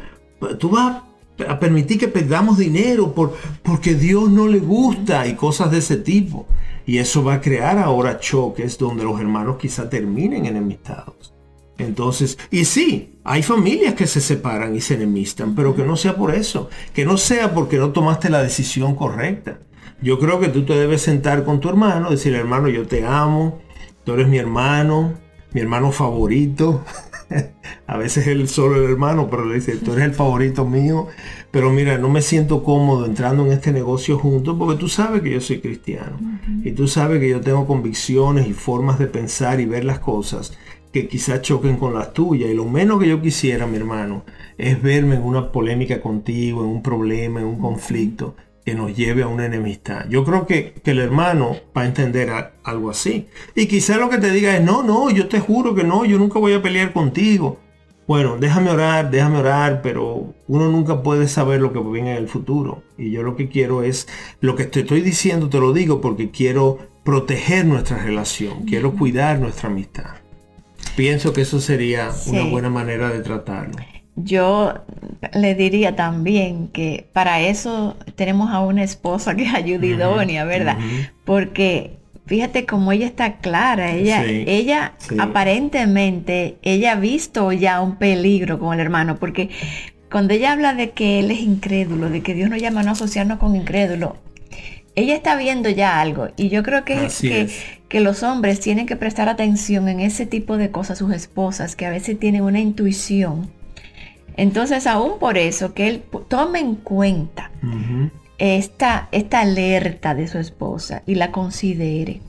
tú vas a permitir que perdamos dinero por, porque Dios no le gusta y cosas de ese tipo. Y eso va a crear ahora choques donde los hermanos quizá terminen enemistados. Entonces, y sí, hay familias que se separan y se enemistan, pero que no sea por eso, que no sea porque no tomaste la decisión correcta. Yo creo que tú te debes sentar con tu hermano, decirle, hermano, yo te amo, tú eres mi hermano, mi hermano favorito. a veces él solo el hermano, pero le dice, tú eres el favorito mío. Pero mira, no me siento cómodo entrando en este negocio juntos porque tú sabes que yo soy cristiano. Y tú sabes que yo tengo convicciones y formas de pensar y ver las cosas que quizás choquen con las tuyas. Y lo menos que yo quisiera, mi hermano, es verme en una polémica contigo, en un problema, en un conflicto que nos lleve a una enemistad. Yo creo que, el hermano va a entender algo así. Y quizás lo que te diga es, no, no, yo te juro que no, yo nunca voy a pelear contigo. Bueno, déjame orar, déjame orar, pero uno nunca puede saber lo que viene en el futuro. Y yo lo que quiero es, lo que te estoy diciendo te lo digo porque quiero proteger nuestra relación, quiero cuidar nuestra amistad. Pienso que eso sería una buena manera de tratarlo. Yo le diría también que para eso tenemos a una esposa que es ayudidonia, ¿verdad? Porque fíjate cómo ella está clara, ella, ella aparentemente, ella ha visto ya un peligro con el hermano, porque cuando ella habla de que él es incrédulo, de que Dios nos llama a no asociarnos con incrédulo, ella está viendo ya algo y yo creo que, que, que, los hombres tienen que prestar atención en ese tipo de cosas, sus esposas, que a veces tienen una intuición. Entonces, aún por eso, que él tome en cuenta esta, esta, alerta de su esposa y la considere.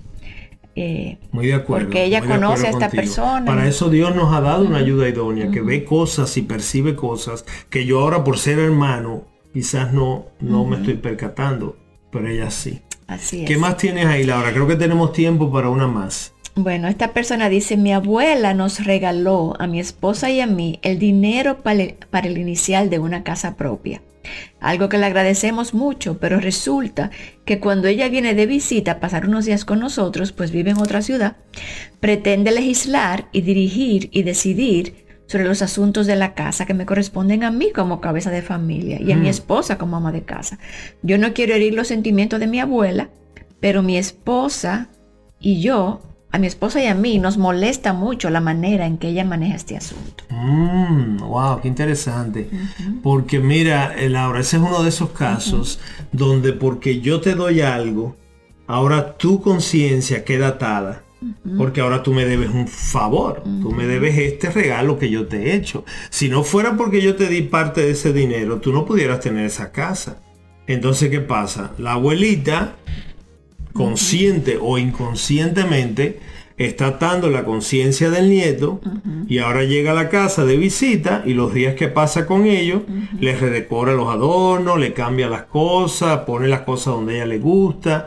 Eh, muy de acuerdo. Porque ella conoce a esta persona. Para eso Dios nos ha dado una ayuda idónea, que ve cosas y percibe cosas que yo ahora por ser hermano quizás no, no me estoy percatando pero ella sí. Así es. ¿Qué más tienes ahí, Laura? Creo que tenemos tiempo para una más. Bueno, esta persona dice, mi abuela nos regaló a mi esposa y a mí el dinero para el, inicial de una casa propia. Algo que le agradecemos mucho, pero resulta que cuando ella viene de visita a pasar unos días con nosotros, pues vive en otra ciudad, pretende legislar y dirigir y decidir sobre los asuntos de la casa que me corresponden a mí como cabeza de familia y a mi mm. esposa como ama de casa. Yo no quiero herir los sentimientos de mi abuela, pero mi esposa y yo, a mi esposa y a mí, nos molesta mucho la manera en que ella maneja este asunto. Mm, wow, qué interesante. Porque mira, Laura, ese es uno de esos casos donde porque yo te doy algo, ahora tu conciencia queda atada porque ahora tú me debes un favor, tú me debes este regalo que yo te he hecho. Si no fuera porque yo te di parte de ese dinero, tú no pudieras tener esa casa. Entonces, ¿qué pasa? La abuelita, consciente o inconscientemente, está atando la conciencia del nieto y ahora llega a la casa de visita y los días que pasa con ellos, le redecora los adornos, le cambia las cosas, pone las cosas donde a ella le gusta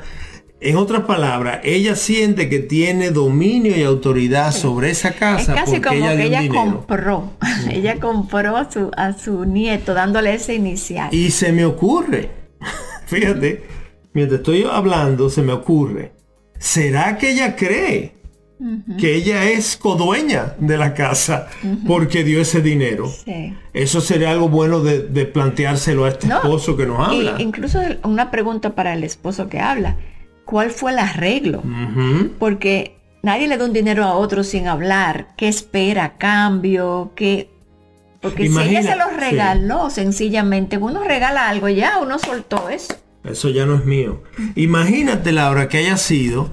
en otras palabras, ella siente que tiene dominio y autoridad sobre esa casa. Es casi como que ella compró. ella compró a su, a su nieto dándole ese inicial. Y se me ocurre, fíjate, mientras estoy hablando, se me ocurre. ¿Será que ella cree que ella es codueña de la casa porque dio ese dinero? Eso sería algo bueno de, planteárselo a este esposo que nos habla. incluso una pregunta para el esposo que habla cuál fue el arreglo. Porque nadie le da un dinero a otro sin hablar. ¿Qué espera? ¿Cambio? ¿Qué? Porque si ella se lo regaló sencillamente, uno regala algo, ya uno soltó eso. Eso ya no es mío. Imagínate, Laura, que haya sido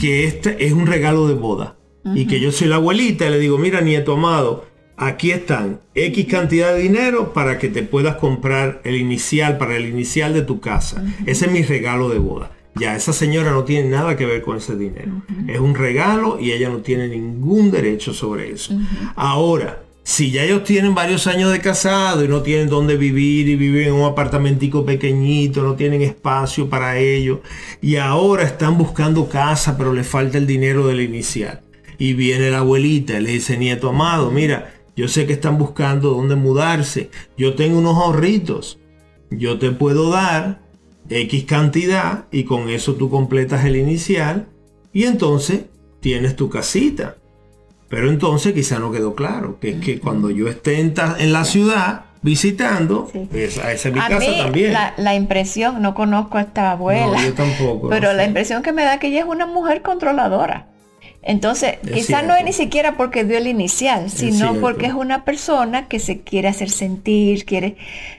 que este es un regalo de boda. Y que yo soy la abuelita y le digo, mira, nieto amado, aquí están X cantidad de dinero para que te puedas comprar el inicial, para el inicial de tu casa. Ese es mi regalo de boda. Ya, esa señora no tiene nada que ver con ese dinero. Es un regalo y ella no tiene ningún derecho sobre eso. Ahora, Si ya ellos tienen varios años de casado y no tienen dónde vivir y viven en un apartamentico pequeñito, no tienen espacio para ellos y ahora están buscando casa pero le falta el dinero del inicial. Y viene la abuelita le dice, nieto amado, mira, yo sé que están buscando dónde mudarse. Yo tengo unos ahorritos. Yo te puedo dar X cantidad y con eso tú completas el inicial y entonces tienes tu casita. Pero entonces quizá no quedó claro, que es que cuando yo esté en, la ciudad visitando, esa, es mi casa también. La, impresión, no conozco a esta abuela, yo tampoco, pero la impresión que me da que ella es una mujer controladora. Entonces, quizás no es ni siquiera porque dio el inicial, sino porque es una persona que se quiere hacer sentir, quiere.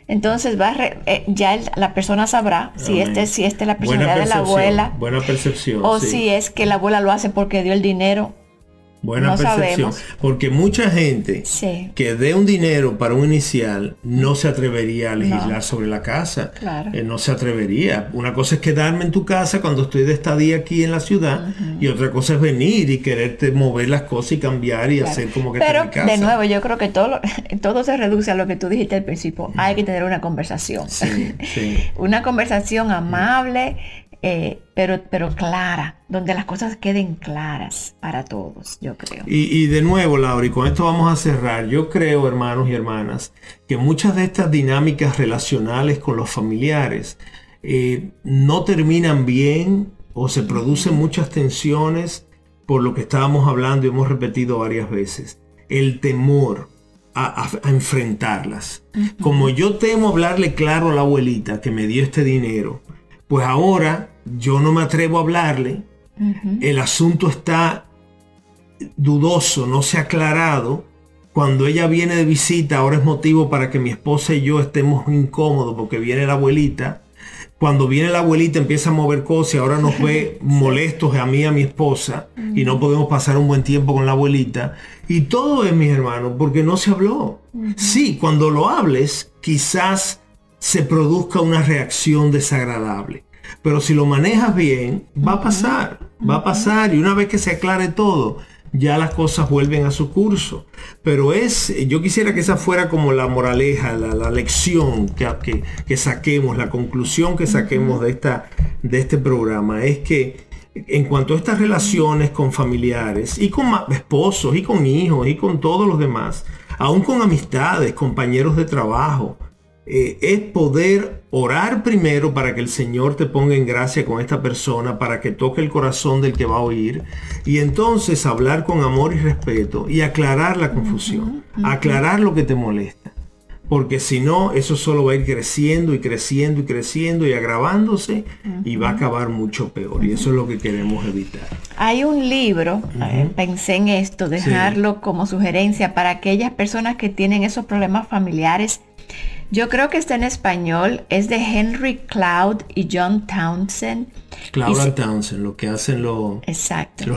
Entonces, va eh, ya la persona sabrá si este, si este es la personalidad de la abuela. Buena percepción. O si es que la abuela lo hace porque dio el dinero Buena percepción. Porque mucha gente que dé un dinero para un inicial no se atrevería a legislar sobre la casa. Eh, no se atrevería. Una cosa es quedarme en tu casa cuando estoy de estadía aquí en la ciudad y otra cosa es venir y quererte mover las cosas y cambiar y hacer como que Pero de nuevo, yo creo que todo, todo se reduce a lo que tú dijiste al principio. Hay que tener una conversación. una conversación amable eh, pero, pero clara, donde las cosas queden claras para todos, yo creo. Y, de nuevo, Laura, y con esto vamos a cerrar, yo creo, hermanos y hermanas, que muchas de estas dinámicas relacionales con los familiares eh, no terminan bien o se producen muchas tensiones por lo que estábamos hablando y hemos repetido varias veces. El temor, a, enfrentarlas. Como yo temo hablarle claro a la abuelita que me dio este dinero, pues ahora yo no me atrevo a hablarle, el asunto está dudoso, no se ha aclarado. Cuando ella viene de visita, ahora es motivo para que mi esposa y yo estemos incómodos porque viene la abuelita. Cuando viene la abuelita empieza a mover cosas y ahora nos ve molestos a mí y a mi esposa y no podemos pasar un buen tiempo con la abuelita. Y todo es, mis hermanos, porque no se habló. Sí, cuando lo hables, quizás se produzca una reacción desagradable. Pero si lo manejas bien, va a pasar, va a pasar. Y una vez que se aclare todo, ya las cosas vuelven a su curso. Pero es, yo quisiera que esa fuera como la moraleja, la, lección que, que, saquemos, la conclusión que saquemos de, esta, de este programa, es que en cuanto a estas relaciones con familiares y con esposos y con hijos y con todos los demás, aún con amistades, compañeros de trabajo, eh, es poder orar primero para que el Señor te ponga en gracia con esta persona, para que toque el corazón del que va a oír, y entonces hablar con amor y respeto y aclarar la confusión, aclarar lo que te molesta. Porque si no, eso solo va a ir creciendo y creciendo y creciendo y agravándose y va a acabar mucho peor. Y eso es lo que queremos evitar. Hay un libro, eh, pensé en esto, dejarlo como sugerencia para aquellas personas que tienen esos problemas familiares yo creo que está en español. Es de Henry Cloud y John Townsend. Cloud y Townsend, lo que hacen los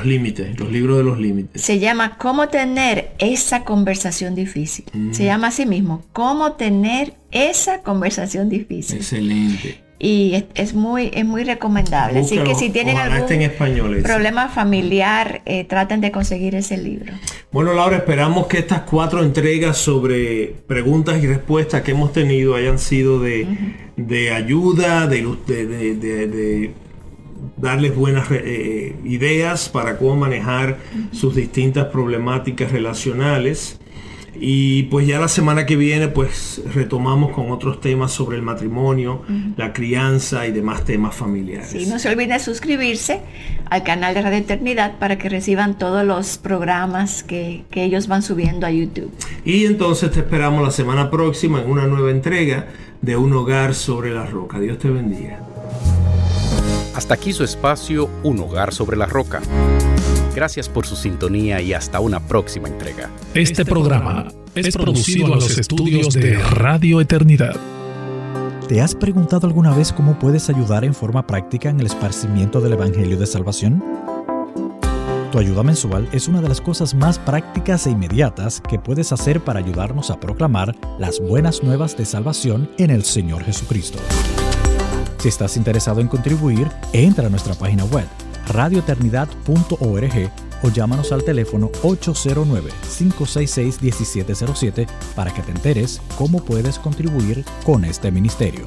límites, los libros de los límites. Se llama Cómo tener esa conversación difícil. Se mm. llama así mismo, Cómo tener esa conversación difícil. Excelente y es, muy es muy recomendable. Así que si tienen algún problema familiar, eh, traten de conseguir ese libro. Bueno, Laura, esperamos que estas cuatro entregas sobre preguntas y respuestas que hemos tenido hayan sido de, ayuda, de, de, darles buenas eh, ideas para cómo manejar sus distintas problemáticas relacionales. Y pues ya la semana que viene pues retomamos con otros temas sobre el matrimonio, la crianza y demás temas familiares. Sí, no se olviden suscribirse al canal de Radio Eternidad para que reciban todos los programas que, que ellos van subiendo a YouTube. Y entonces te esperamos la semana próxima en una nueva entrega de Un Hogar sobre la Roca. Dios te bendiga. Hasta aquí su espacio Un Hogar sobre la Roca. Gracias por su sintonía y hasta una próxima entrega. Este programa es producido en los estudios de Radio Eternidad. ¿Te has preguntado alguna vez cómo puedes ayudar en forma práctica en el esparcimiento del Evangelio de Salvación? Tu ayuda mensual es una de las cosas más prácticas e inmediatas que puedes hacer para ayudarnos a proclamar las buenas nuevas de salvación en el Señor Jesucristo. Si estás interesado en contribuir, entra a nuestra página web radioeternidad.org o llámanos al teléfono 809-566-1707 para que te enteres cómo puedes contribuir con este ministerio.